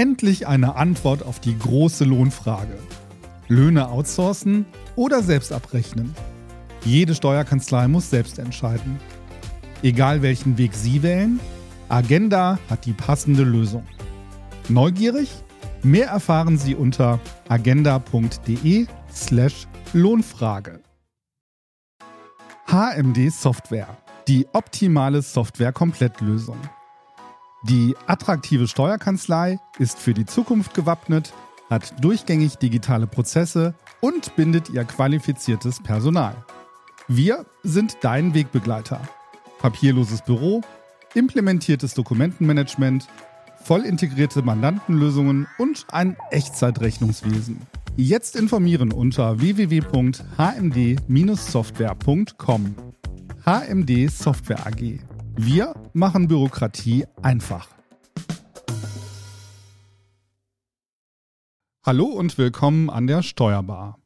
Endlich eine Antwort auf die große Lohnfrage. Löhne outsourcen oder selbst abrechnen? Jede Steuerkanzlei muss selbst entscheiden. Egal welchen Weg Sie wählen, Agenda hat die passende Lösung. Neugierig? Mehr erfahren Sie unter agenda.de/slash Lohnfrage. HMD Software. Die optimale Software-Komplettlösung. Die attraktive Steuerkanzlei ist für die Zukunft gewappnet, hat durchgängig digitale Prozesse und bindet ihr qualifiziertes Personal. Wir sind dein Wegbegleiter. Papierloses Büro, implementiertes Dokumentenmanagement, voll integrierte Mandantenlösungen und ein Echtzeitrechnungswesen. Jetzt informieren unter www.hmd-software.com. HMD Software AG. Wir machen Bürokratie einfach. Hallo und willkommen an der Steuerbar.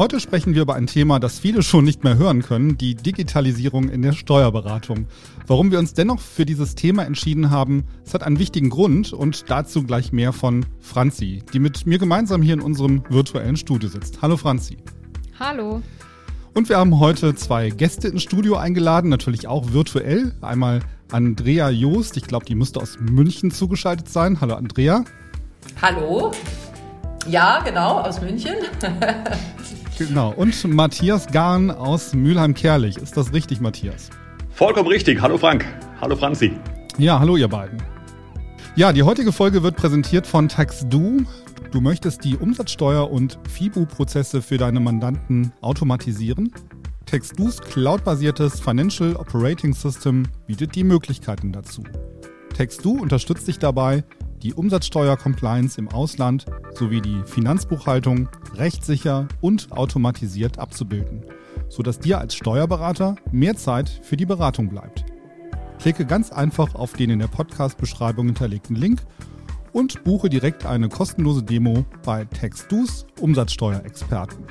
Heute sprechen wir über ein Thema, das viele schon nicht mehr hören können, die Digitalisierung in der Steuerberatung. Warum wir uns dennoch für dieses Thema entschieden haben, es hat einen wichtigen Grund und dazu gleich mehr von Franzi, die mit mir gemeinsam hier in unserem virtuellen Studio sitzt. Hallo Franzi. Hallo. Und wir haben heute zwei Gäste ins Studio eingeladen, natürlich auch virtuell. Einmal Andrea Joost, ich glaube, die müsste aus München zugeschaltet sein. Hallo Andrea. Hallo. Ja, genau, aus München. Genau. Und Matthias Garn aus Mülheim-Kerlich. Ist das richtig, Matthias? Vollkommen richtig. Hallo Frank. Hallo Franzi. Ja, hallo ihr beiden. Ja, die heutige Folge wird präsentiert von TaxDo. Du möchtest die Umsatzsteuer- und FIBU-Prozesse für deine Mandanten automatisieren? TaxDo's cloudbasiertes Financial Operating System bietet die Möglichkeiten dazu. TaxDo unterstützt dich dabei, die Umsatzsteuer-Compliance im Ausland sowie die Finanzbuchhaltung rechtssicher und automatisiert abzubilden, sodass dir als Steuerberater mehr Zeit für die Beratung bleibt. Klicke ganz einfach auf den in der Podcast-Beschreibung hinterlegten Link und buche direkt eine kostenlose Demo bei TaxDo's Umsatzsteuerexperten.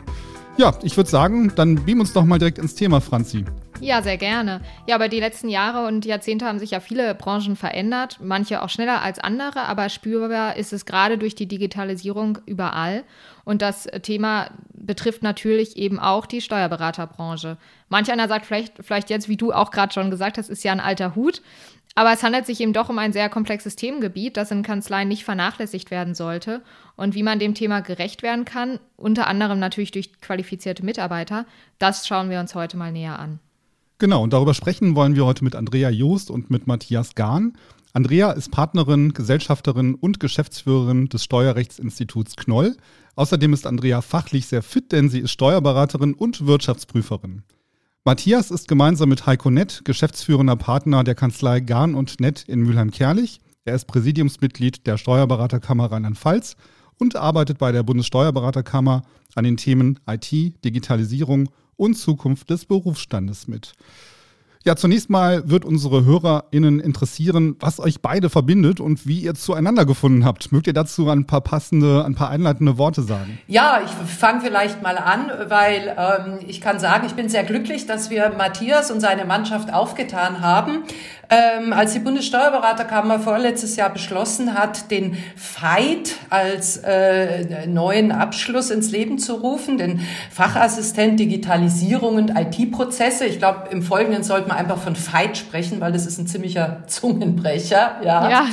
Ja, ich würde sagen, dann beam uns doch mal direkt ins Thema, Franzi. Ja, sehr gerne. Ja, aber die letzten Jahre und Jahrzehnte haben sich ja viele Branchen verändert, manche auch schneller als andere, aber spürbar ist es gerade durch die Digitalisierung überall. Und das Thema betrifft natürlich eben auch die Steuerberaterbranche. Manch einer sagt vielleicht, vielleicht jetzt, wie du auch gerade schon gesagt hast, ist ja ein alter Hut. Aber es handelt sich eben doch um ein sehr komplexes Themengebiet, das in Kanzleien nicht vernachlässigt werden sollte. Und wie man dem Thema gerecht werden kann, unter anderem natürlich durch qualifizierte Mitarbeiter, das schauen wir uns heute mal näher an. Genau, und darüber sprechen wollen wir heute mit Andrea Joost und mit Matthias Gahn. Andrea ist Partnerin, Gesellschafterin und Geschäftsführerin des Steuerrechtsinstituts Knoll. Außerdem ist Andrea fachlich sehr fit, denn sie ist Steuerberaterin und Wirtschaftsprüferin. Matthias ist gemeinsam mit Heiko Nett geschäftsführender Partner der Kanzlei Gahn und Nett in Mülheim-Kerlich. Er ist Präsidiumsmitglied der Steuerberaterkammer Rheinland-Pfalz und arbeitet bei der Bundessteuerberaterkammer an den Themen IT, Digitalisierung und Zukunft des Berufsstandes mit. Ja, zunächst mal wird unsere HörerInnen interessieren, was euch beide verbindet und wie ihr zueinander gefunden habt. Mögt ihr dazu ein paar passende, ein paar einleitende Worte sagen? Ja, ich fange vielleicht mal an, weil ähm, ich kann sagen, ich bin sehr glücklich, dass wir Matthias und seine Mannschaft aufgetan haben. Ähm, als die Bundessteuerberaterkammer vorletztes Jahr beschlossen hat, den FIGHT als äh, neuen Abschluss ins Leben zu rufen, den Fachassistent Digitalisierung und IT-Prozesse. Ich glaube, im Folgenden sollte man einfach von FIGHT sprechen, weil das ist ein ziemlicher Zungenbrecher. Ja, ja.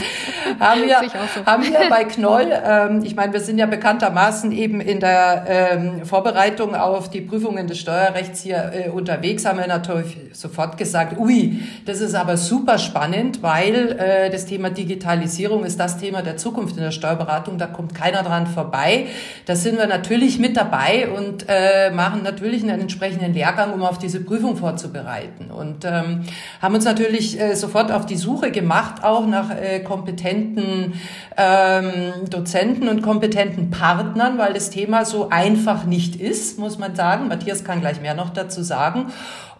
haben wir, so. haben wir bei Knoll. Ähm, ich meine, wir sind ja bekanntermaßen eben in der ähm, Vorbereitung auf die Prüfungen des Steuerrechts hier äh, unterwegs. Haben wir natürlich sofort gesagt, ui, das ist aber super spannend, weil äh, das Thema Digitalisierung ist das Thema der Zukunft in der Steuerberatung. Da kommt keiner dran vorbei. Da sind wir natürlich mit dabei und äh, machen natürlich einen entsprechenden Lehrgang, um auf diese Prüfung vorzubereiten. Und ähm, haben uns natürlich äh, sofort auf die Suche gemacht, auch nach äh, kompetenten ähm, Dozenten und kompetenten Partnern, weil das Thema so einfach nicht ist, muss man sagen. Matthias kann gleich mehr noch dazu sagen.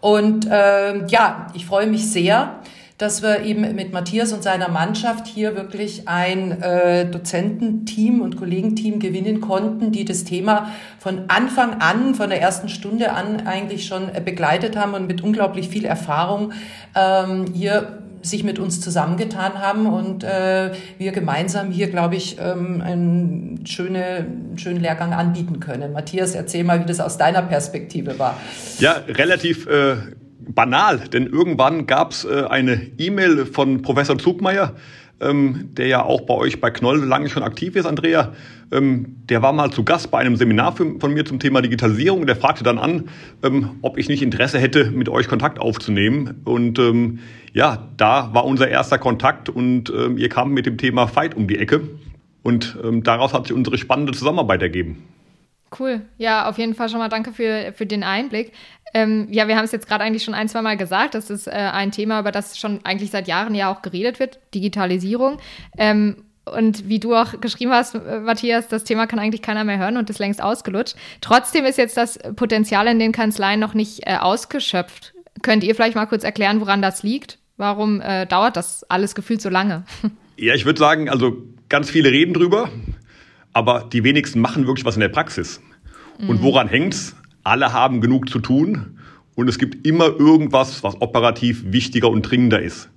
Und ähm, ja, ich freue mich sehr, dass wir eben mit Matthias und seiner Mannschaft hier wirklich ein äh, Dozententeam und Kollegenteam gewinnen konnten, die das Thema von Anfang an, von der ersten Stunde an eigentlich schon begleitet haben und mit unglaublich viel Erfahrung ähm, hier sich mit uns zusammengetan haben und äh, wir gemeinsam hier, glaube ich, ähm, einen schöne, schönen Lehrgang anbieten können. Matthias, erzähl mal, wie das aus deiner Perspektive war. Ja, relativ äh, banal, denn irgendwann gab es äh, eine E-Mail von Professor Zugmeier, ähm, der ja auch bei euch bei Knoll lange schon aktiv ist, Andrea. Ähm, der war mal zu Gast bei einem Seminar für, von mir zum Thema Digitalisierung. Der fragte dann an, ähm, ob ich nicht Interesse hätte, mit euch Kontakt aufzunehmen. Und ähm, ja, da war unser erster Kontakt und ähm, ihr kam mit dem Thema Fight um die Ecke. Und ähm, daraus hat sich unsere spannende Zusammenarbeit ergeben. Cool. Ja, auf jeden Fall schon mal danke für, für den Einblick. Ähm, ja, wir haben es jetzt gerade eigentlich schon ein, zwei Mal gesagt. Das ist äh, ein Thema, über das schon eigentlich seit Jahren ja auch geredet wird, Digitalisierung. Ähm, und wie du auch geschrieben hast, äh, Matthias, das Thema kann eigentlich keiner mehr hören und ist längst ausgelutscht. Trotzdem ist jetzt das Potenzial in den Kanzleien noch nicht äh, ausgeschöpft. Könnt ihr vielleicht mal kurz erklären, woran das liegt? Warum äh, dauert das alles gefühlt so lange? Ja, ich würde sagen, also ganz viele reden drüber, aber die wenigsten machen wirklich was in der Praxis. Mhm. Und woran hängt's? alle haben genug zu tun und es gibt immer irgendwas, was operativ wichtiger und dringender ist.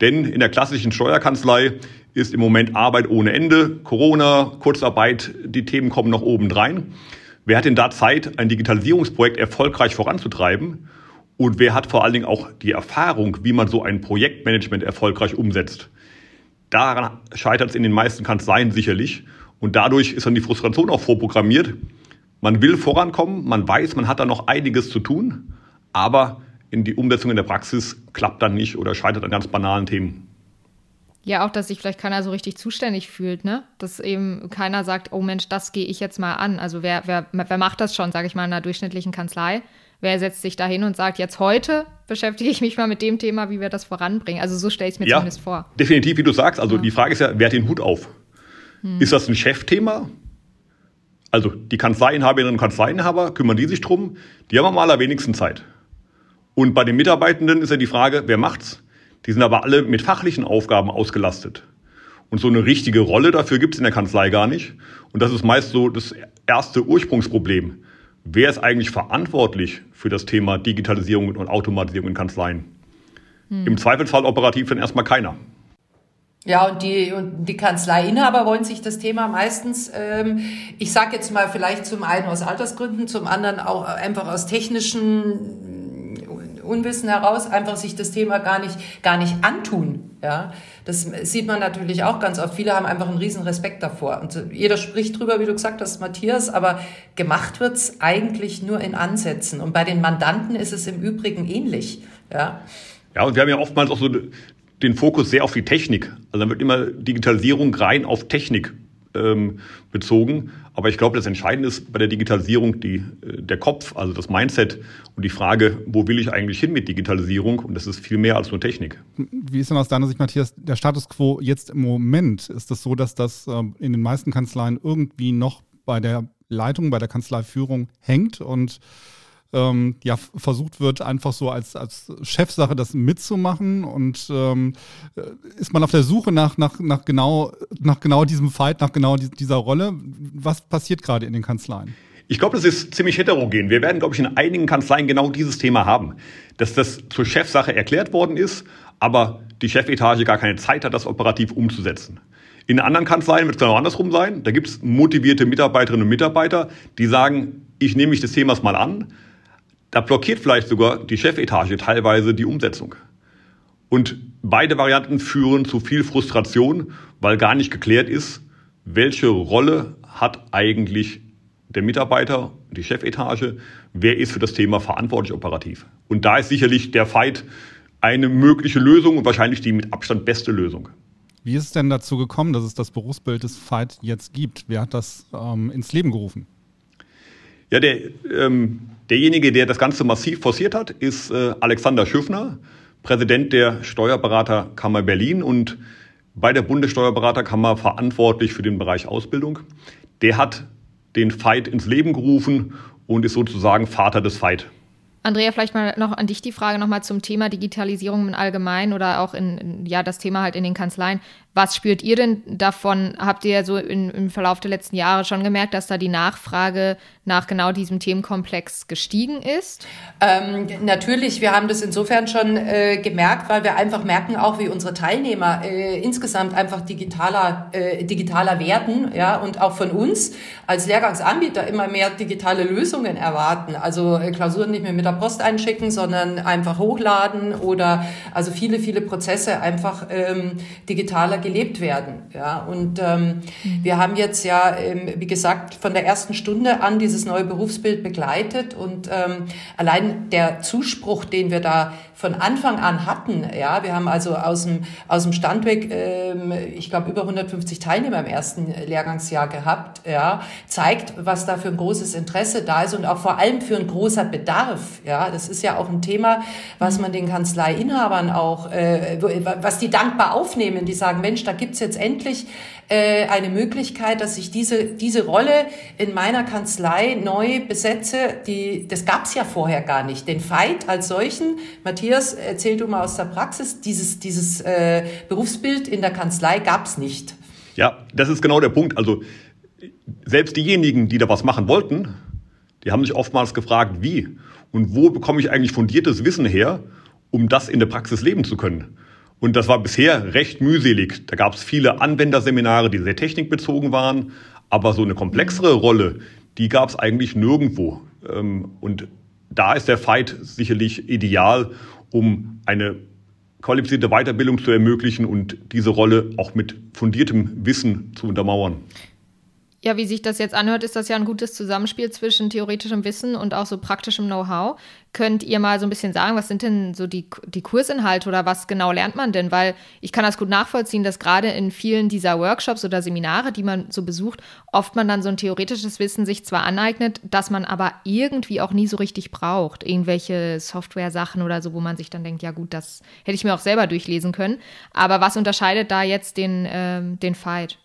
Denn in der klassischen Steuerkanzlei ist im Moment Arbeit ohne Ende, Corona, Kurzarbeit, die Themen kommen noch obendrein. Wer hat denn da Zeit, ein Digitalisierungsprojekt erfolgreich voranzutreiben? Und wer hat vor allen Dingen auch die Erfahrung, wie man so ein Projektmanagement erfolgreich umsetzt? Daran scheitert es in den meisten Kanzleien sicherlich. Und dadurch ist dann die Frustration auch vorprogrammiert. Man will vorankommen, man weiß, man hat da noch einiges zu tun, aber in die Umsetzung in der Praxis klappt dann nicht oder scheitert an ganz banalen Themen. Ja, auch, dass sich vielleicht keiner so richtig zuständig fühlt, ne? Dass eben keiner sagt, oh Mensch, das gehe ich jetzt mal an. Also wer, wer, wer macht das schon, sage ich mal, in einer durchschnittlichen Kanzlei? Wer setzt sich da hin und sagt, jetzt heute beschäftige ich mich mal mit dem Thema, wie wir das voranbringen? Also so stelle ich es mir ja, zumindest vor. Definitiv, wie du sagst. Also ja. die Frage ist ja, wer hat den Hut auf? Hm. Ist das ein Chefthema? Also die Kanzleiinhaberinnen und Kanzleiinhaber, kümmern die sich drum? Die haben am allerwenigsten Zeit. Und bei den Mitarbeitenden ist ja die Frage, wer macht's? Die sind aber alle mit fachlichen Aufgaben ausgelastet. Und so eine richtige Rolle dafür gibt's in der Kanzlei gar nicht. Und das ist meist so das erste Ursprungsproblem. Wer ist eigentlich verantwortlich für das Thema Digitalisierung und Automatisierung in Kanzleien? Hm. Im Zweifelsfall operativ dann erstmal keiner. Ja, und die, und die Kanzleiinhaber wollen sich das Thema meistens, ähm, ich sage jetzt mal vielleicht zum einen aus Altersgründen, zum anderen auch einfach aus technischen Unwissen heraus, einfach sich das Thema gar nicht, gar nicht antun. Ja, das sieht man natürlich auch ganz oft. Viele haben einfach einen riesen Respekt davor. Und jeder spricht drüber, wie du gesagt hast, Matthias, aber gemacht wird's eigentlich nur in Ansätzen. Und bei den Mandanten ist es im Übrigen ähnlich. Ja. Ja, und wir haben ja oftmals auch so den Fokus sehr auf die Technik. Also dann wird immer Digitalisierung rein auf Technik ähm, bezogen. Aber ich glaube, das Entscheidende ist bei der Digitalisierung die, äh, der Kopf, also das Mindset und die Frage, wo will ich eigentlich hin mit Digitalisierung? Und das ist viel mehr als nur Technik. Wie ist denn aus deiner Sicht, Matthias, der Status quo jetzt im Moment? Ist das so, dass das äh, in den meisten Kanzleien irgendwie noch bei der Leitung, bei der Kanzleiführung hängt und ähm, ja, versucht wird, einfach so als, als Chefsache das mitzumachen und ähm, äh, ist man auf der Suche nach, nach, nach, genau, nach genau diesem Fight, nach genau dieser Rolle. Was passiert gerade in den Kanzleien? Ich glaube, das ist ziemlich heterogen. Wir werden, glaube ich, in einigen Kanzleien genau dieses Thema haben, dass das zur Chefsache erklärt worden ist, aber die Chefetage gar keine Zeit hat, das operativ umzusetzen. In anderen Kanzleien wird es genau andersrum sein. Da gibt es motivierte Mitarbeiterinnen und Mitarbeiter, die sagen, ich nehme mich des Themas mal an, da blockiert vielleicht sogar die Chefetage teilweise die Umsetzung. Und beide Varianten führen zu viel Frustration, weil gar nicht geklärt ist, welche Rolle hat eigentlich der Mitarbeiter, die Chefetage, wer ist für das Thema verantwortlich operativ. Und da ist sicherlich der Fight eine mögliche Lösung und wahrscheinlich die mit Abstand beste Lösung. Wie ist es denn dazu gekommen, dass es das Berufsbild des Fight jetzt gibt? Wer hat das ähm, ins Leben gerufen? Ja, der, ähm, derjenige, der das Ganze massiv forciert hat, ist äh, Alexander Schüffner, Präsident der Steuerberaterkammer Berlin und bei der Bundessteuerberaterkammer verantwortlich für den Bereich Ausbildung. Der hat den Fight ins Leben gerufen und ist sozusagen Vater des Fight. Andrea, vielleicht mal noch an dich die Frage nochmal zum Thema Digitalisierung im Allgemeinen oder auch in, ja, das Thema halt in den Kanzleien. Was spürt ihr denn davon? Habt ihr so in, im Verlauf der letzten Jahre schon gemerkt, dass da die Nachfrage nach genau diesem Themenkomplex gestiegen ist? Ähm, natürlich, wir haben das insofern schon äh, gemerkt, weil wir einfach merken auch, wie unsere Teilnehmer äh, insgesamt einfach digitaler, äh, digitaler werden, ja, und auch von uns als Lehrgangsanbieter immer mehr digitale Lösungen erwarten. Also äh, Klausuren nicht mehr mit der Post einschicken, sondern einfach hochladen oder also viele, viele Prozesse einfach ähm, digitaler gelebt werden. Ja, und ähm, mhm. wir haben jetzt ja, ähm, wie gesagt, von der ersten Stunde an dieses neue Berufsbild begleitet. Und ähm, allein der Zuspruch, den wir da von Anfang an hatten, ja, wir haben also aus dem aus dem Standweg, ähm, ich glaube über 150 Teilnehmer im ersten Lehrgangsjahr gehabt, ja, zeigt, was da für ein großes Interesse da ist und auch vor allem für ein großer Bedarf. Ja, das ist ja auch ein Thema, was man den Kanzleiinhabern auch, äh, was die dankbar aufnehmen, die sagen, Mensch, da gibt's jetzt endlich äh, eine Möglichkeit, dass ich diese, diese Rolle in meiner Kanzlei neu besetze. Die, das gab's ja vorher gar nicht. Den Fight als solchen, Matthias, erzähl du mal aus der Praxis, dieses, dieses äh, Berufsbild in der Kanzlei gab's nicht. Ja, das ist genau der Punkt. Also selbst diejenigen, die da was machen wollten, die haben sich oftmals gefragt, wie und wo bekomme ich eigentlich fundiertes Wissen her, um das in der Praxis leben zu können. Und das war bisher recht mühselig. Da gab es viele Anwenderseminare, die sehr technikbezogen waren, aber so eine komplexere Rolle, die gab es eigentlich nirgendwo. Ähm, und da ist der Fight sicherlich ideal, um eine qualifizierte Weiterbildung zu ermöglichen und diese Rolle auch mit fundiertem Wissen zu untermauern. Ja, wie sich das jetzt anhört, ist das ja ein gutes Zusammenspiel zwischen theoretischem Wissen und auch so praktischem Know-how. Könnt ihr mal so ein bisschen sagen, was sind denn so die, die Kursinhalte oder was genau lernt man denn? Weil ich kann das gut nachvollziehen, dass gerade in vielen dieser Workshops oder Seminare, die man so besucht, oft man dann so ein theoretisches Wissen sich zwar aneignet, dass man aber irgendwie auch nie so richtig braucht. Irgendwelche Software-Sachen oder so, wo man sich dann denkt, ja gut, das hätte ich mir auch selber durchlesen können. Aber was unterscheidet da jetzt den, ähm, den Fight?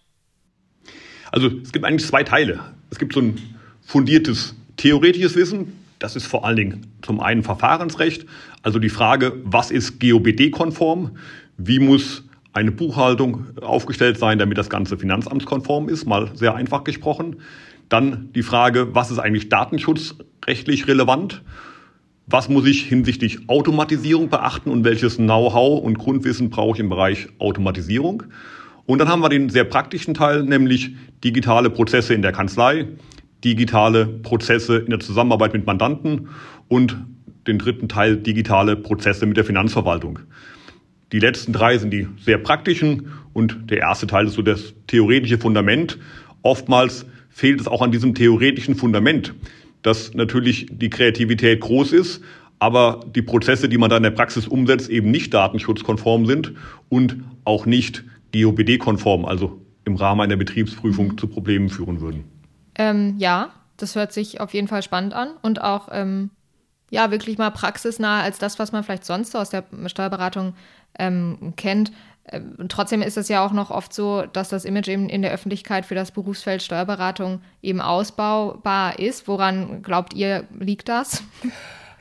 Also es gibt eigentlich zwei Teile. Es gibt so ein fundiertes theoretisches Wissen. Das ist vor allen Dingen zum einen Verfahrensrecht, also die Frage, was ist GOBD-konform? Wie muss eine Buchhaltung aufgestellt sein, damit das Ganze finanzamtskonform ist, mal sehr einfach gesprochen. Dann die Frage, was ist eigentlich datenschutzrechtlich relevant? Was muss ich hinsichtlich Automatisierung beachten und welches Know-how und Grundwissen brauche ich im Bereich Automatisierung? Und dann haben wir den sehr praktischen Teil, nämlich digitale Prozesse in der Kanzlei, digitale Prozesse in der Zusammenarbeit mit Mandanten und den dritten Teil digitale Prozesse mit der Finanzverwaltung. Die letzten drei sind die sehr praktischen und der erste Teil ist so das theoretische Fundament. Oftmals fehlt es auch an diesem theoretischen Fundament, dass natürlich die Kreativität groß ist, aber die Prozesse, die man da in der Praxis umsetzt, eben nicht datenschutzkonform sind und auch nicht GOBD-konform, also im Rahmen einer Betriebsprüfung zu Problemen führen würden. Ähm, ja, das hört sich auf jeden Fall spannend an und auch ähm, ja wirklich mal praxisnah als das, was man vielleicht sonst so aus der Steuerberatung ähm, kennt. Ähm, trotzdem ist es ja auch noch oft so, dass das Image eben in der Öffentlichkeit für das Berufsfeld Steuerberatung eben ausbaubar ist. Woran glaubt ihr, liegt das?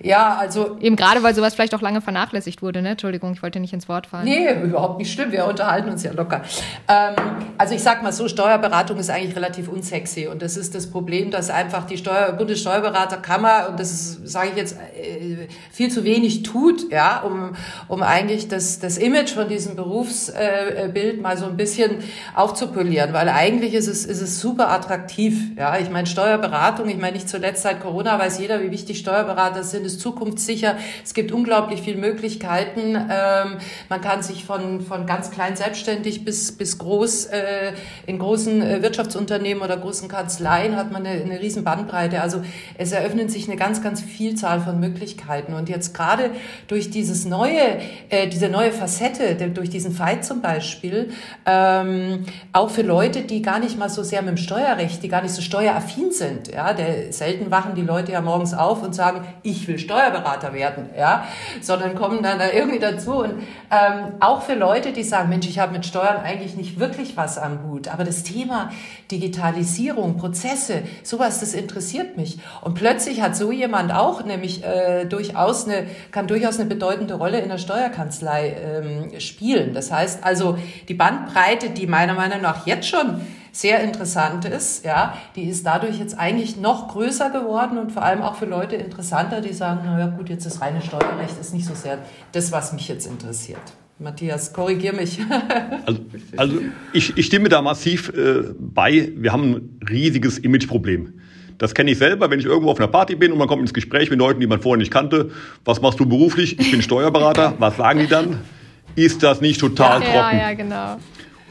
Ja, also. Eben gerade, weil sowas vielleicht auch lange vernachlässigt wurde, ne? Entschuldigung, ich wollte nicht ins Wort fallen. Nee, überhaupt nicht schlimm. Wir unterhalten uns ja locker. Ähm, also ich sag mal so, Steuerberatung ist eigentlich relativ unsexy. Und das ist das Problem, dass einfach die Steuer, Bundessteuerberaterkammer, und das sage ich jetzt, äh, viel zu wenig tut, ja, um, um eigentlich das, das Image von diesem Berufsbild mal so ein bisschen aufzupolieren. Weil eigentlich ist es, ist es super attraktiv. Ja, ich meine, Steuerberatung, ich meine, nicht zuletzt seit Corona weiß jeder, wie wichtig Steuerberater sind ist zukunftssicher. Es gibt unglaublich viele Möglichkeiten. Ähm, man kann sich von, von ganz klein selbstständig bis, bis groß äh, in großen äh, Wirtschaftsunternehmen oder großen Kanzleien hat man eine, eine riesen Bandbreite. Also es eröffnen sich eine ganz, ganz Vielzahl von Möglichkeiten. Und jetzt gerade durch dieses neue, äh, diese neue Facette, durch diesen Fight zum Beispiel, ähm, auch für Leute, die gar nicht mal so sehr mit dem Steuerrecht, die gar nicht so steueraffin sind. Ja, der, selten wachen die Leute ja morgens auf und sagen, ich will will Steuerberater werden, ja, sondern kommen dann da irgendwie dazu. Und ähm, auch für Leute, die sagen, Mensch, ich habe mit Steuern eigentlich nicht wirklich was am Hut, aber das Thema Digitalisierung, Prozesse, sowas, das interessiert mich. Und plötzlich hat so jemand auch nämlich äh, durchaus eine, kann durchaus eine bedeutende Rolle in der Steuerkanzlei ähm, spielen. Das heißt also, die Bandbreite, die meiner Meinung nach jetzt schon sehr interessant ist, ja, die ist dadurch jetzt eigentlich noch größer geworden und vor allem auch für Leute interessanter, die sagen, na ja gut, jetzt das reine Steuerrecht ist nicht so sehr das, was mich jetzt interessiert. Matthias, korrigier mich. also, also ich, ich, stimme da massiv äh, bei. Wir haben ein riesiges Imageproblem. Das kenne ich selber, wenn ich irgendwo auf einer Party bin und man kommt ins Gespräch mit Leuten, die man vorher nicht kannte. Was machst du beruflich? Ich bin Steuerberater. Was sagen die dann? Ist das nicht total ja, trocken? Ja, ja, genau.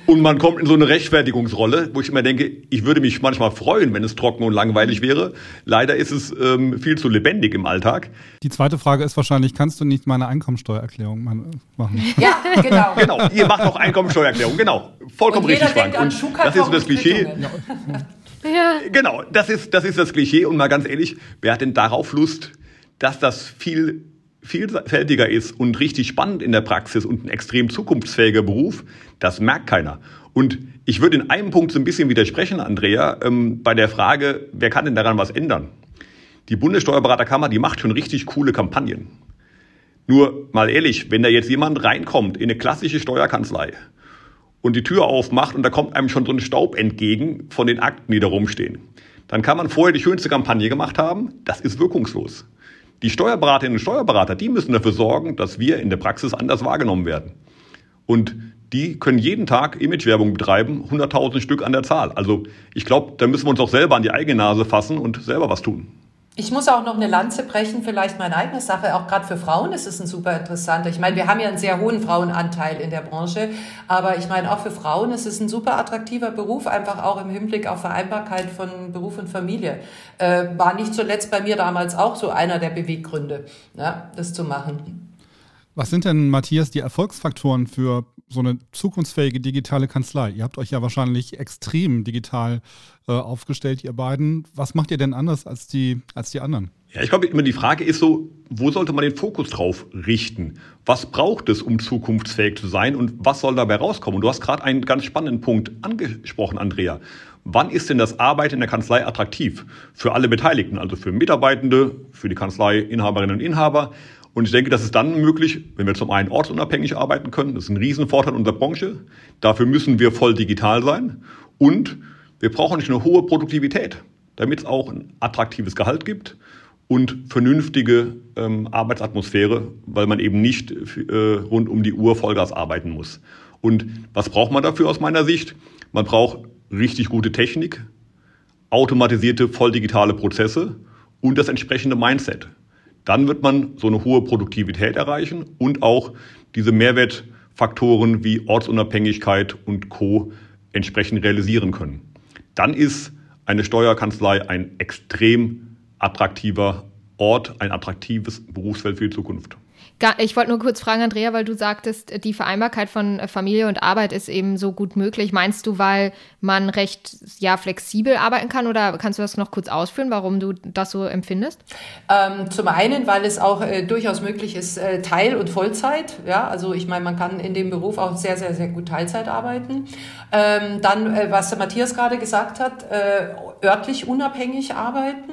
Und man kommt in so eine Rechtfertigungsrolle, wo ich immer denke, ich würde mich manchmal freuen, wenn es trocken und langweilig wäre. Leider ist es ähm, viel zu lebendig im Alltag. Die zweite Frage ist wahrscheinlich, kannst du nicht meine Einkommensteuererklärung machen? Ja, genau. genau, ihr macht auch Einkommensteuererklärung, genau. Vollkommen richtig, Frank. Und das ist das Klischee. Ja. Genau, das ist, das ist das Klischee. Und mal ganz ehrlich, wer hat denn darauf Lust, dass das viel vielfältiger ist und richtig spannend in der Praxis und ein extrem zukunftsfähiger Beruf, das merkt keiner. Und ich würde in einem Punkt so ein bisschen widersprechen, Andrea, ähm, bei der Frage, wer kann denn daran was ändern? Die Bundessteuerberaterkammer, die macht schon richtig coole Kampagnen. Nur mal ehrlich, wenn da jetzt jemand reinkommt in eine klassische Steuerkanzlei und die Tür aufmacht und da kommt einem schon so ein Staub entgegen von den Akten, die da rumstehen, dann kann man vorher die schönste Kampagne gemacht haben, das ist wirkungslos. Die Steuerberaterinnen und Steuerberater, die müssen dafür sorgen, dass wir in der Praxis anders wahrgenommen werden. Und die können jeden Tag Imagewerbung betreiben, 100.000 Stück an der Zahl. Also ich glaube, da müssen wir uns auch selber an die eigene Nase fassen und selber was tun. Ich muss auch noch eine Lanze brechen, vielleicht meine eigene Sache. Auch gerade für Frauen ist es ein super interessanter. Ich meine, wir haben ja einen sehr hohen Frauenanteil in der Branche, aber ich meine, auch für Frauen ist es ein super attraktiver Beruf, einfach auch im Hinblick auf Vereinbarkeit von Beruf und Familie. Äh, war nicht zuletzt bei mir damals auch so einer der Beweggründe, ja, das zu machen. Was sind denn, Matthias, die Erfolgsfaktoren für so eine zukunftsfähige digitale Kanzlei? Ihr habt euch ja wahrscheinlich extrem digital äh, aufgestellt, ihr beiden. Was macht ihr denn anders als die, als die anderen? Ja, ich glaube, immer die Frage ist so, wo sollte man den Fokus drauf richten? Was braucht es, um zukunftsfähig zu sein und was soll dabei rauskommen? Und du hast gerade einen ganz spannenden Punkt angesprochen, Andrea. Wann ist denn das Arbeiten in der Kanzlei attraktiv? Für alle Beteiligten, also für Mitarbeitende, für die Kanzlei-Inhaberinnen und Inhaber und ich denke, das ist dann möglich, wenn wir zum einen ortsunabhängig arbeiten können. Das ist ein Riesenvorteil unserer Branche. Dafür müssen wir voll digital sein. Und wir brauchen nicht eine hohe Produktivität, damit es auch ein attraktives Gehalt gibt und vernünftige ähm, Arbeitsatmosphäre, weil man eben nicht äh, rund um die Uhr Vollgas arbeiten muss. Und was braucht man dafür aus meiner Sicht? Man braucht richtig gute Technik, automatisierte, voll digitale Prozesse und das entsprechende Mindset dann wird man so eine hohe Produktivität erreichen und auch diese Mehrwertfaktoren wie Ortsunabhängigkeit und Co. entsprechend realisieren können. Dann ist eine Steuerkanzlei ein extrem attraktiver Ort, ein attraktives Berufsfeld für die Zukunft. Ich wollte nur kurz fragen, Andrea, weil du sagtest, die Vereinbarkeit von Familie und Arbeit ist eben so gut möglich. Meinst du, weil man recht ja, flexibel arbeiten kann oder kannst du das noch kurz ausführen, warum du das so empfindest? Ähm, zum einen, weil es auch äh, durchaus möglich ist, äh, Teil- und Vollzeit. Ja, also ich meine, man kann in dem Beruf auch sehr, sehr, sehr gut Teilzeit arbeiten. Ähm, dann, äh, was der Matthias gerade gesagt hat, äh, örtlich unabhängig arbeiten.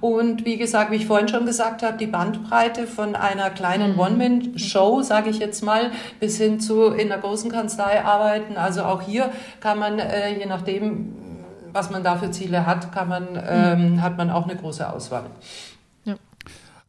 Und wie gesagt, wie ich vorhin schon gesagt habe, die Bandbreite von einer kleinen mhm. One-Man-Show, sage ich jetzt mal, bis hin zu in der großen Kanzlei arbeiten. Also auch hier kann man, äh, je nachdem, was man da für Ziele hat, kann man, mhm. ähm, hat man auch eine große Auswahl.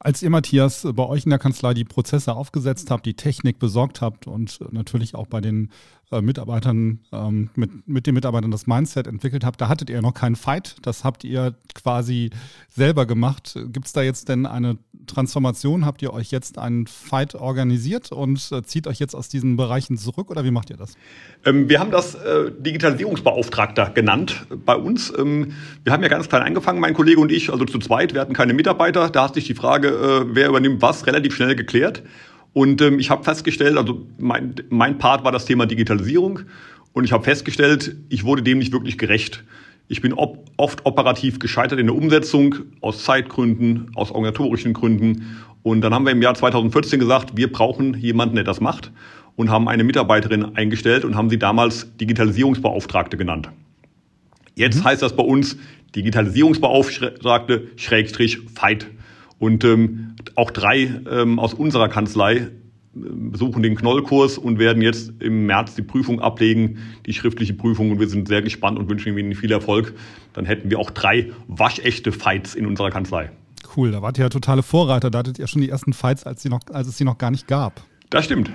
Als ihr, Matthias, bei euch in der Kanzlei die Prozesse aufgesetzt habt, die Technik besorgt habt und natürlich auch bei den äh, Mitarbeitern, ähm, mit, mit den Mitarbeitern das Mindset entwickelt habt, da hattet ihr noch keinen Fight. Das habt ihr quasi selber gemacht. Gibt es da jetzt denn eine Transformation? Habt ihr euch jetzt einen Fight organisiert und äh, zieht euch jetzt aus diesen Bereichen zurück oder wie macht ihr das? Ähm, wir haben das äh, Digitalisierungsbeauftragter genannt bei uns. Ähm, wir haben ja ganz klein angefangen, mein Kollege und ich, also zu zweit. Wir hatten keine Mitarbeiter. Da hat sich die Frage, äh, wer übernimmt was, relativ schnell geklärt. Und ähm, ich habe festgestellt, also mein, mein Part war das Thema Digitalisierung. Und ich habe festgestellt, ich wurde dem nicht wirklich gerecht. Ich bin op oft operativ gescheitert in der Umsetzung aus Zeitgründen, aus organisatorischen Gründen. Und dann haben wir im Jahr 2014 gesagt, wir brauchen jemanden, der das macht und haben eine Mitarbeiterin eingestellt und haben sie damals Digitalisierungsbeauftragte genannt. Jetzt mhm. heißt das bei uns Digitalisierungsbeauftragte Schrägstrich Fight. Und ähm, auch drei ähm, aus unserer Kanzlei äh, besuchen den Knollkurs und werden jetzt im März die Prüfung ablegen, die schriftliche Prüfung. Und wir sind sehr gespannt und wünschen Ihnen viel Erfolg. Dann hätten wir auch drei waschechte Fights in unserer Kanzlei. Cool, da wart ihr ja totale Vorreiter. Da hattet ihr schon die ersten Fights, als, noch, als es sie noch gar nicht gab. Das stimmt.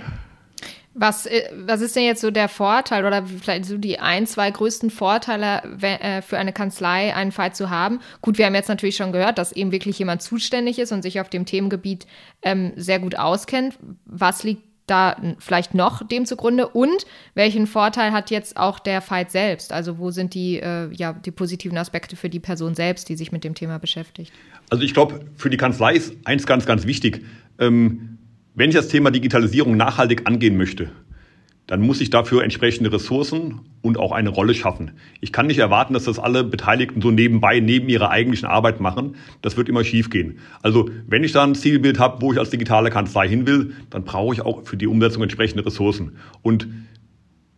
Was, äh, was ist denn jetzt so der Vorteil oder vielleicht so die ein, zwei größten Vorteile äh, für eine Kanzlei, einen Fall zu haben? Gut, wir haben jetzt natürlich schon gehört, dass eben wirklich jemand zuständig ist und sich auf dem Themengebiet ähm, sehr gut auskennt. Was liegt da vielleicht noch dem zugrunde und welchen Vorteil hat jetzt auch der Fight selbst? Also wo sind die, äh, ja, die positiven Aspekte für die Person selbst, die sich mit dem Thema beschäftigt? Also ich glaube, für die Kanzlei ist eins ganz, ganz wichtig. Ähm, wenn ich das Thema Digitalisierung nachhaltig angehen möchte, dann muss ich dafür entsprechende Ressourcen und auch eine Rolle schaffen. Ich kann nicht erwarten, dass das alle Beteiligten so nebenbei, neben ihrer eigentlichen Arbeit machen. Das wird immer schiefgehen. Also wenn ich da ein Zielbild habe, wo ich als digitale Kanzlei hin will, dann brauche ich auch für die Umsetzung entsprechende Ressourcen. Und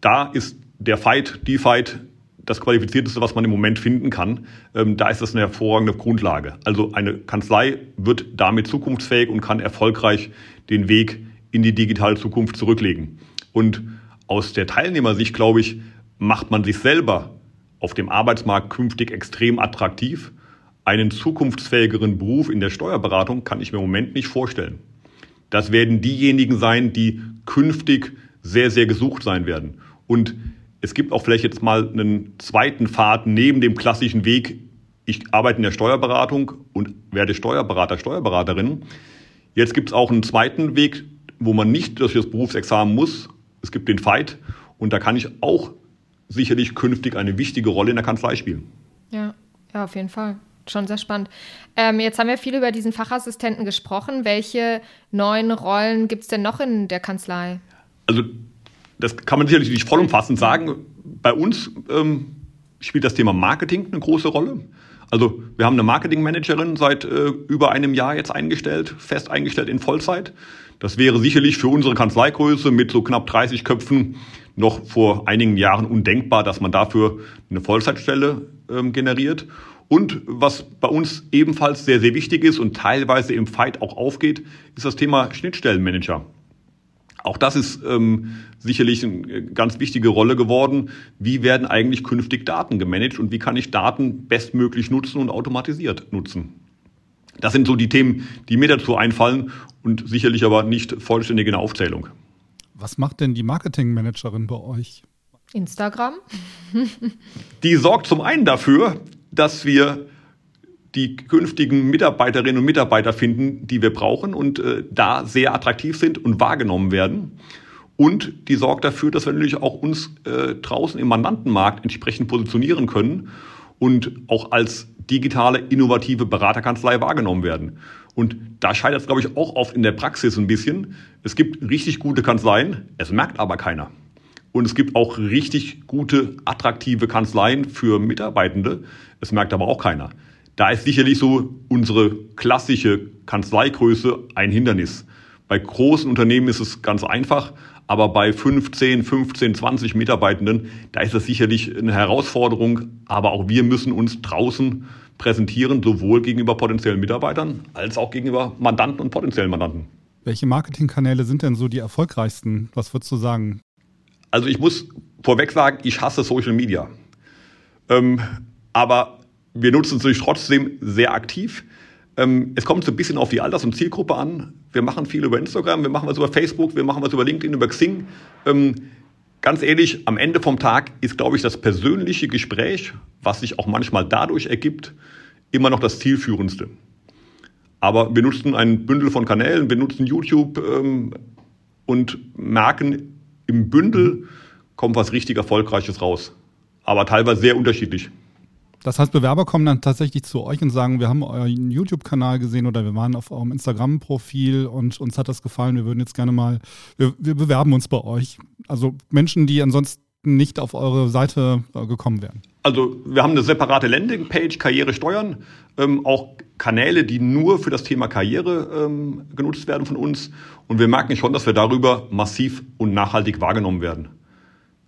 da ist der Fight, die Fight, das qualifizierteste, was man im Moment finden kann. Ähm, da ist das eine hervorragende Grundlage. Also eine Kanzlei wird damit zukunftsfähig und kann erfolgreich den Weg in die digitale Zukunft zurücklegen. Und aus der Teilnehmersicht, glaube ich, macht man sich selber auf dem Arbeitsmarkt künftig extrem attraktiv. Einen zukunftsfähigeren Beruf in der Steuerberatung kann ich mir im Moment nicht vorstellen. Das werden diejenigen sein, die künftig sehr, sehr gesucht sein werden. Und es gibt auch vielleicht jetzt mal einen zweiten Pfad neben dem klassischen Weg. Ich arbeite in der Steuerberatung und werde Steuerberater, Steuerberaterin. Jetzt gibt es auch einen zweiten Weg, wo man nicht durch das Berufsexamen muss. Es gibt den Fight und da kann ich auch sicherlich künftig eine wichtige Rolle in der Kanzlei spielen. Ja, ja, auf jeden Fall. Schon sehr spannend. Ähm, jetzt haben wir viel über diesen Fachassistenten gesprochen. Welche neuen Rollen gibt es denn noch in der Kanzlei? Also, das kann man sicherlich nicht vollumfassend sagen. Bei uns ähm, spielt das Thema Marketing eine große Rolle. Also wir haben eine Marketingmanagerin seit äh, über einem Jahr jetzt eingestellt, fest eingestellt in Vollzeit. Das wäre sicherlich für unsere Kanzleigröße mit so knapp 30 Köpfen noch vor einigen Jahren undenkbar, dass man dafür eine Vollzeitstelle ähm, generiert. Und was bei uns ebenfalls sehr, sehr wichtig ist und teilweise im Fight auch aufgeht, ist das Thema Schnittstellenmanager. Auch das ist ähm, sicherlich eine ganz wichtige Rolle geworden. Wie werden eigentlich künftig Daten gemanagt und wie kann ich Daten bestmöglich nutzen und automatisiert nutzen? Das sind so die Themen, die mir dazu einfallen und sicherlich aber nicht vollständig in der Aufzählung. Was macht denn die Marketingmanagerin bei euch? Instagram. die sorgt zum einen dafür, dass wir die künftigen Mitarbeiterinnen und Mitarbeiter finden, die wir brauchen und äh, da sehr attraktiv sind und wahrgenommen werden. Und die sorgt dafür, dass wir natürlich auch uns äh, draußen im Mandantenmarkt entsprechend positionieren können und auch als digitale, innovative Beraterkanzlei wahrgenommen werden. Und da scheitert es, glaube ich, auch oft in der Praxis ein bisschen. Es gibt richtig gute Kanzleien, es merkt aber keiner. Und es gibt auch richtig gute, attraktive Kanzleien für Mitarbeitende, es merkt aber auch keiner. Da ist sicherlich so unsere klassische Kanzleigröße ein Hindernis. Bei großen Unternehmen ist es ganz einfach, aber bei 15, 15, 20 Mitarbeitenden, da ist das sicherlich eine Herausforderung. Aber auch wir müssen uns draußen präsentieren, sowohl gegenüber potenziellen Mitarbeitern als auch gegenüber Mandanten und potenziellen Mandanten. Welche Marketingkanäle sind denn so die erfolgreichsten? Was würdest du sagen? Also ich muss vorweg sagen, ich hasse Social Media. Ähm, aber wir nutzen es natürlich trotzdem sehr aktiv. Ähm, es kommt so ein bisschen auf die Alters- und Zielgruppe an. Wir machen viel über Instagram, wir machen was über Facebook, wir machen was über LinkedIn, über Xing. Ähm, ganz ehrlich, am Ende vom Tag ist, glaube ich, das persönliche Gespräch, was sich auch manchmal dadurch ergibt, immer noch das zielführendste. Aber wir nutzen ein Bündel von Kanälen, wir nutzen YouTube ähm, und merken, im Bündel kommt was richtig Erfolgreiches raus. Aber teilweise sehr unterschiedlich. Das heißt, Bewerber kommen dann tatsächlich zu euch und sagen, wir haben euren YouTube-Kanal gesehen oder wir waren auf eurem Instagram-Profil und uns hat das gefallen, wir würden jetzt gerne mal, wir, wir bewerben uns bei euch. Also Menschen, die ansonsten nicht auf eure Seite äh, gekommen wären? Also wir haben eine separate Landingpage, Karriere steuern, ähm, auch Kanäle, die nur für das Thema Karriere ähm, genutzt werden von uns. Und wir merken schon, dass wir darüber massiv und nachhaltig wahrgenommen werden.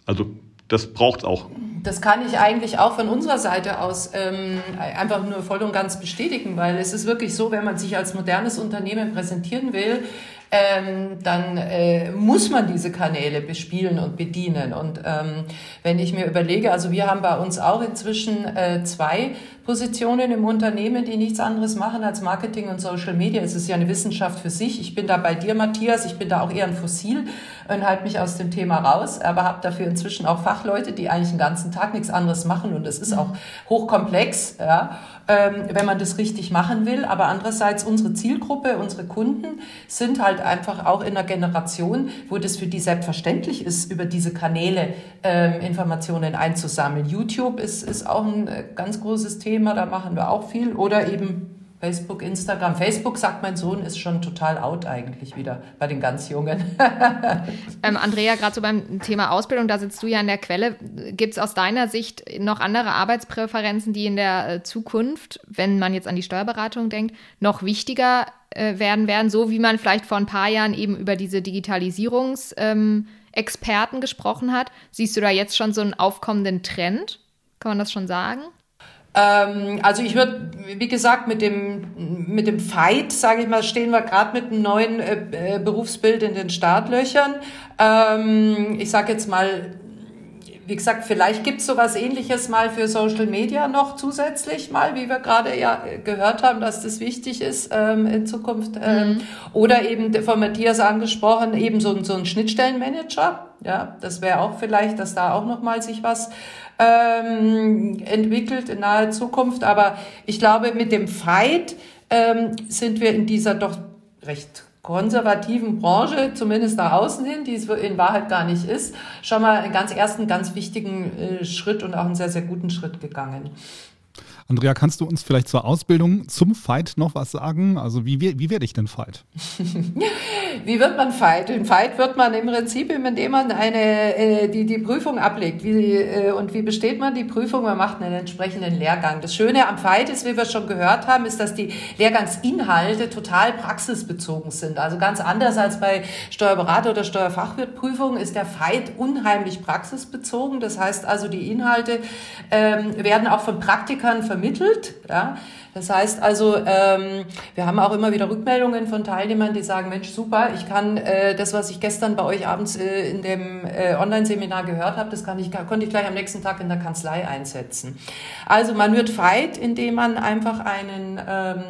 Also das braucht auch. Das kann ich eigentlich auch von unserer Seite aus ähm, einfach nur voll und ganz bestätigen, weil es ist wirklich so, wenn man sich als modernes Unternehmen präsentieren will, ähm, dann äh, muss man diese Kanäle bespielen und bedienen. Und ähm, wenn ich mir überlege, also wir haben bei uns auch inzwischen äh, zwei Positionen im Unternehmen, die nichts anderes machen als Marketing und Social Media. Es ist ja eine Wissenschaft für sich. Ich bin da bei dir, Matthias. Ich bin da auch eher ein Fossil und halte mich aus dem Thema raus, aber habe dafür inzwischen auch Fachleute, die eigentlich den ganzen Tag nichts anderes machen. Und es ist auch hochkomplex. Ja ähm, wenn man das richtig machen will. Aber andererseits unsere Zielgruppe, unsere Kunden sind halt einfach auch in einer Generation, wo das für die selbstverständlich ist, über diese Kanäle ähm, Informationen einzusammeln. YouTube ist, ist auch ein äh, ganz großes Thema, da machen wir auch viel. Oder eben Facebook, Instagram. Facebook, sagt mein Sohn, ist schon total out eigentlich wieder bei den ganz Jungen. ähm, Andrea, gerade so beim Thema Ausbildung, da sitzt du ja an der Quelle. Gibt es aus deiner Sicht noch andere Arbeitspräferenzen, die in der äh, Zukunft, wenn man jetzt an die Steuerberatung denkt, noch wichtiger äh, werden werden, so wie man vielleicht vor ein paar Jahren eben über diese Digitalisierungsexperten ähm, gesprochen hat? Siehst du da jetzt schon so einen aufkommenden Trend? Kann man das schon sagen? Ähm, also ich würde, wie gesagt, mit dem, mit dem Fight, sage ich mal, stehen wir gerade mit einem neuen äh, äh, Berufsbild in den Startlöchern. Ähm, ich sage jetzt mal, wie gesagt, vielleicht gibt es sowas ähnliches mal für Social Media noch zusätzlich mal, wie wir gerade ja gehört haben, dass das wichtig ist ähm, in Zukunft. Ähm, mhm. Oder eben von Matthias angesprochen, eben so, so ein Schnittstellenmanager. Ja, das wäre auch vielleicht, dass da auch noch mal sich was ähm, entwickelt in naher Zukunft. Aber ich glaube, mit dem Fight ähm, sind wir in dieser doch recht konservativen Branche, zumindest nach außen hin, die es in Wahrheit gar nicht ist, schon mal einen ganz ersten, ganz wichtigen äh, Schritt und auch einen sehr, sehr guten Schritt gegangen. Andrea, kannst du uns vielleicht zur Ausbildung zum Fight noch was sagen? Also wie, wie werde ich denn Fight? wie wird man Fight? In Fight wird man im Prinzip, indem man eine, äh, die, die Prüfung ablegt. Wie, äh, und wie besteht man die Prüfung? Man macht einen entsprechenden Lehrgang. Das Schöne am Fight ist, wie wir schon gehört haben, ist, dass die Lehrgangsinhalte total praxisbezogen sind. Also ganz anders als bei Steuerberater oder Steuerfachwirtprüfungen ist der Fight unheimlich praxisbezogen. Das heißt also, die Inhalte ähm, werden auch von Praktikern vermittelt vermittelt. Ja? Das heißt also, ähm, wir haben auch immer wieder Rückmeldungen von Teilnehmern, die sagen, Mensch, super, ich kann äh, das, was ich gestern bei euch abends äh, in dem äh, Online-Seminar gehört habe, das kann ich, konnte ich gleich am nächsten Tag in der Kanzlei einsetzen. Also man wird feit, indem man einfach einen ähm,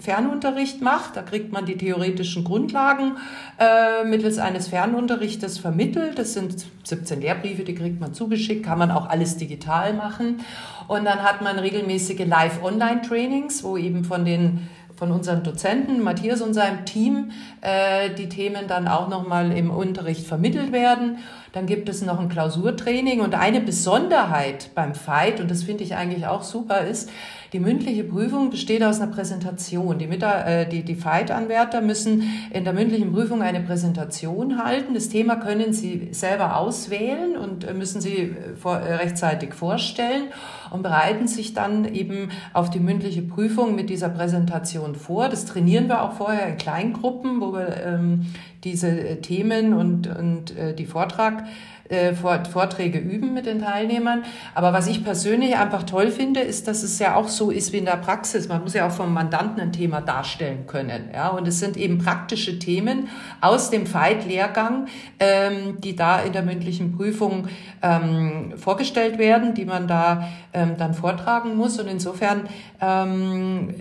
Fernunterricht macht. Da kriegt man die theoretischen Grundlagen äh, mittels eines Fernunterrichtes vermittelt. Das sind 17 Lehrbriefe, die kriegt man zugeschickt, kann man auch alles digital machen. Und dann hat man regelmäßige Live-Online-Trainings, wo eben von den von unseren Dozenten, Matthias und seinem Team, äh, die Themen dann auch nochmal im Unterricht vermittelt werden. Dann gibt es noch ein Klausurtraining und eine Besonderheit beim Fight, und das finde ich eigentlich auch super, ist, die mündliche Prüfung besteht aus einer Präsentation. Die, äh, die, die Fight-Anwärter müssen in der mündlichen Prüfung eine Präsentation halten. Das Thema können sie selber auswählen und äh, müssen sie äh, vor, äh, rechtzeitig vorstellen und bereiten sich dann eben auf die mündliche Prüfung mit dieser Präsentation vor. Das trainieren wir auch vorher in Kleingruppen, wo wir ähm, diese äh, Themen und, und äh, die Vortrag äh, Vorträge üben mit den Teilnehmern. Aber was ich persönlich einfach toll finde, ist, dass es ja auch so ist wie in der Praxis. Man muss ja auch vom Mandanten ein Thema darstellen können. Ja, und es sind eben praktische Themen aus dem Fight-Lehrgang, ähm, die da in der mündlichen Prüfung ähm, vorgestellt werden, die man da ähm, dann vortragen muss. Und insofern ähm,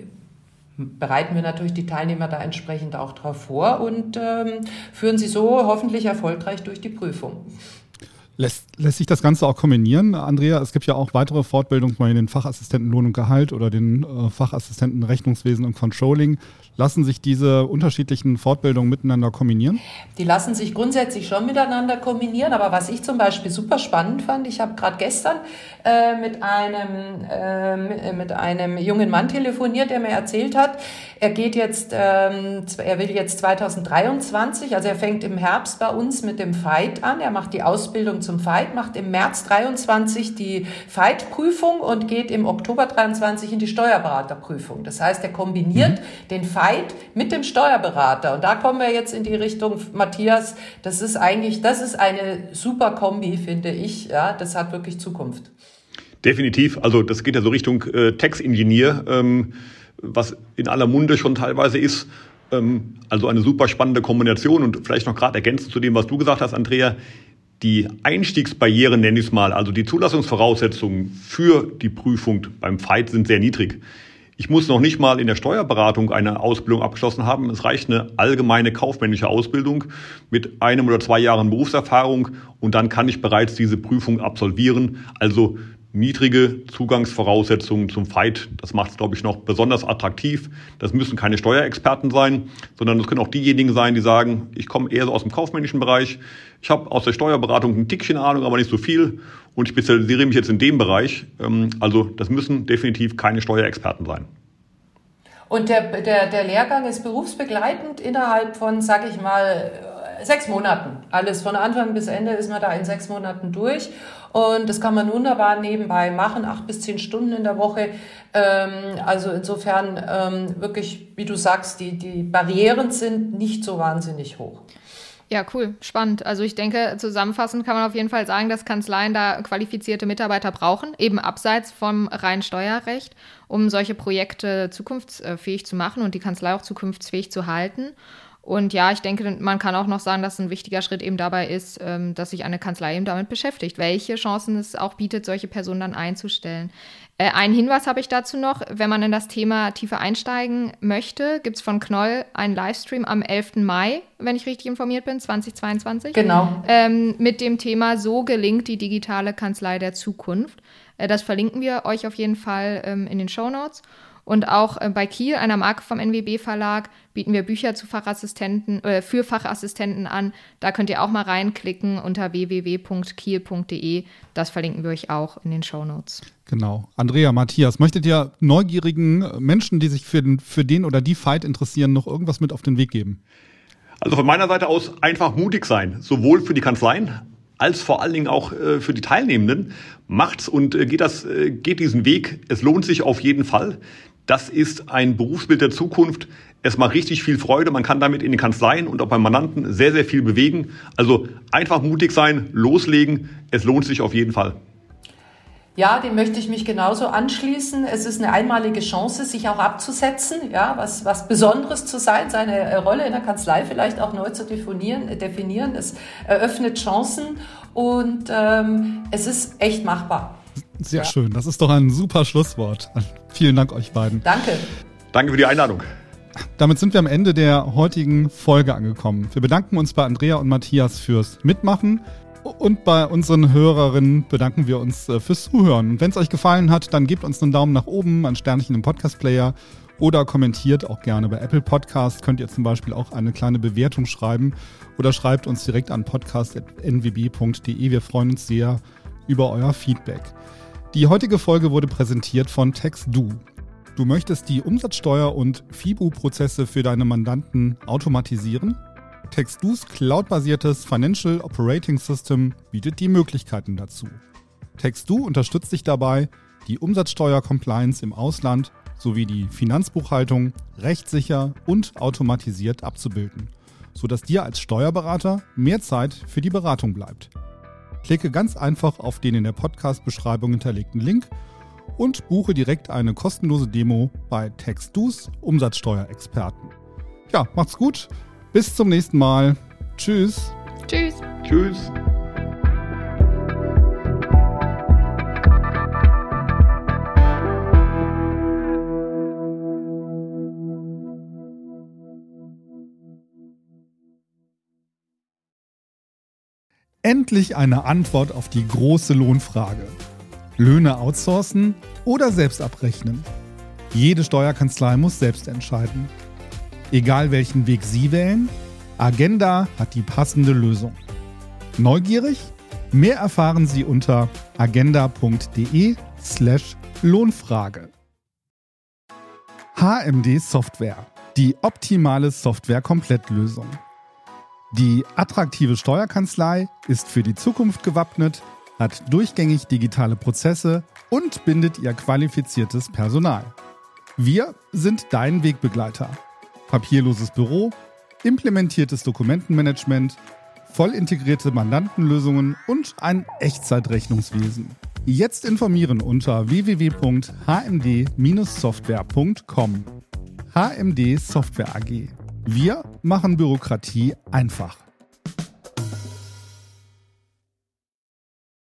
bereiten wir natürlich die Teilnehmer da entsprechend auch drauf vor und ähm, führen sie so hoffentlich erfolgreich durch die Prüfung. Lässt, lässt sich das Ganze auch kombinieren, Andrea? Es gibt ja auch weitere Fortbildungen, zum Beispiel den Fachassistenten Lohn und Gehalt oder den äh, Fachassistenten Rechnungswesen und Controlling. Lassen sich diese unterschiedlichen Fortbildungen miteinander kombinieren? Die lassen sich grundsätzlich schon miteinander kombinieren, aber was ich zum Beispiel super spannend fand, ich habe gerade gestern äh, mit, einem, äh, mit einem jungen Mann telefoniert, der mir erzählt hat, Er geht jetzt, ähm, er will jetzt 2023, also er fängt im Herbst bei uns mit dem Fight an. Er macht die Ausbildung zum Fight, macht im März 23 die Fight-Prüfung und geht im Oktober 23 in die Steuerberaterprüfung. Das heißt, er kombiniert mhm. den Fight mit dem Steuerberater. Und da kommen wir jetzt in die Richtung, Matthias, das ist eigentlich, das ist eine super Kombi, finde ich. Ja, das hat wirklich Zukunft. Definitiv. Also das geht ja so Richtung äh, Text-Ingenieur, ähm, was in aller Munde schon teilweise ist. Ähm, also eine super spannende Kombination und vielleicht noch gerade ergänzend zu dem, was du gesagt hast, Andrea. Die Einstiegsbarrieren, nenne ich es mal, also die Zulassungsvoraussetzungen für die Prüfung beim Fight sind sehr niedrig. Ich muss noch nicht mal in der Steuerberatung eine Ausbildung abgeschlossen haben. Es reicht eine allgemeine kaufmännische Ausbildung mit einem oder zwei Jahren Berufserfahrung und dann kann ich bereits diese Prüfung absolvieren. Also niedrige Zugangsvoraussetzungen zum Fight. Das macht es, glaube ich, noch besonders attraktiv. Das müssen keine Steuerexperten sein, sondern das können auch diejenigen sein, die sagen, ich komme eher so aus dem kaufmännischen Bereich. Ich habe aus der Steuerberatung ein Tickchen Ahnung, aber nicht so viel und spezialisiere mich jetzt in dem Bereich. Ähm, also das müssen definitiv keine Steuerexperten sein. Und der, der, der Lehrgang ist berufsbegleitend innerhalb von, sag ich mal, sechs Monaten. Alles von Anfang bis Ende ist man da in sechs Monaten durch. Und das kann man wunderbar nebenbei machen, acht bis zehn Stunden in der Woche. Ähm, also insofern ähm, wirklich, wie du sagst, die, die Barrieren sind nicht so wahnsinnig hoch. Ja, cool, spannend. Also ich denke, zusammenfassend kann man auf jeden Fall sagen, dass Kanzleien da qualifizierte Mitarbeiter brauchen, eben abseits vom reinen Steuerrecht, um solche Projekte zukunftsfähig zu machen und die Kanzlei auch zukunftsfähig zu halten. Und ja, ich denke, man kann auch noch sagen, dass ein wichtiger Schritt eben dabei ist, ähm, dass sich eine Kanzlei eben damit beschäftigt, welche Chancen es auch bietet, solche Personen dann einzustellen. Äh, einen Hinweis habe ich dazu noch, wenn man in das Thema tiefer einsteigen möchte, gibt es von Knoll einen Livestream am 11. Mai, wenn ich richtig informiert bin, 2022. Genau. Ähm, mit dem Thema So gelingt die digitale Kanzlei der Zukunft. Äh, das verlinken wir euch auf jeden Fall ähm, in den Show Notes. Und auch äh, bei Kiel, einer Marke vom NWB Verlag, bieten wir Bücher zu Fachassistenten, äh, für Fachassistenten an. Da könnt ihr auch mal reinklicken unter www.kiel.de. Das verlinken wir euch auch in den Show Notes. Genau. Andrea, Matthias, möchtet ihr neugierigen Menschen, die sich für den, für den oder die Fight interessieren, noch irgendwas mit auf den Weg geben? Also von meiner Seite aus einfach mutig sein, sowohl für die Kanzleien als vor allen Dingen auch äh, für die Teilnehmenden. Macht's und äh, geht das, äh, geht diesen Weg. Es lohnt sich auf jeden Fall. Das ist ein Berufsbild der Zukunft. Es macht richtig viel Freude. Man kann damit in den Kanzleien und auch beim Mandanten sehr, sehr viel bewegen. Also einfach mutig sein, loslegen. Es lohnt sich auf jeden Fall. Ja, dem möchte ich mich genauso anschließen. Es ist eine einmalige Chance, sich auch abzusetzen, ja, was, was Besonderes zu sein, seine Rolle in der Kanzlei vielleicht auch neu zu definieren. definieren. Es eröffnet Chancen und ähm, es ist echt machbar. Sehr ja. schön. Das ist doch ein super Schlusswort. Vielen Dank euch beiden. Danke. Danke für die Einladung. Damit sind wir am Ende der heutigen Folge angekommen. Wir bedanken uns bei Andrea und Matthias fürs Mitmachen. Und bei unseren Hörerinnen bedanken wir uns äh, fürs Zuhören. Und wenn es euch gefallen hat, dann gebt uns einen Daumen nach oben, ein Sternchen im Podcast-Player oder kommentiert auch gerne bei Apple Podcast. Könnt ihr zum Beispiel auch eine kleine Bewertung schreiben oder schreibt uns direkt an podcast.nwb.de. Wir freuen uns sehr über euer Feedback. Die heutige Folge wurde präsentiert von TextDo. Du möchtest die Umsatzsteuer- und FIBU-Prozesse für deine Mandanten automatisieren? TextDo's cloudbasiertes Financial Operating System bietet die Möglichkeiten dazu. TextDo unterstützt dich dabei, die Umsatzsteuer-Compliance im Ausland sowie die Finanzbuchhaltung rechtssicher und automatisiert abzubilden, sodass dir als Steuerberater mehr Zeit für die Beratung bleibt. Klicke ganz einfach auf den in der Podcast-Beschreibung hinterlegten Link und buche direkt eine kostenlose Demo bei TextDo's Umsatzsteuerexperten. Ja, macht's gut. Bis zum nächsten Mal. Tschüss. Tschüss. Tschüss. Endlich eine Antwort auf die große Lohnfrage. Löhne outsourcen oder selbst abrechnen? Jede Steuerkanzlei muss selbst entscheiden. Egal welchen Weg Sie wählen, Agenda hat die passende Lösung. Neugierig? Mehr erfahren Sie unter agenda.de/slash Lohnfrage. HMD Software, die optimale Software-Komplettlösung. Die attraktive Steuerkanzlei ist für die Zukunft gewappnet, hat durchgängig digitale Prozesse und bindet ihr qualifiziertes Personal. Wir sind dein Wegbegleiter. Papierloses Büro, implementiertes Dokumentenmanagement, voll integrierte Mandantenlösungen und ein Echtzeitrechnungswesen. Jetzt informieren unter www.hmd-software.com. HMD Software AG. Wir machen Bürokratie einfach.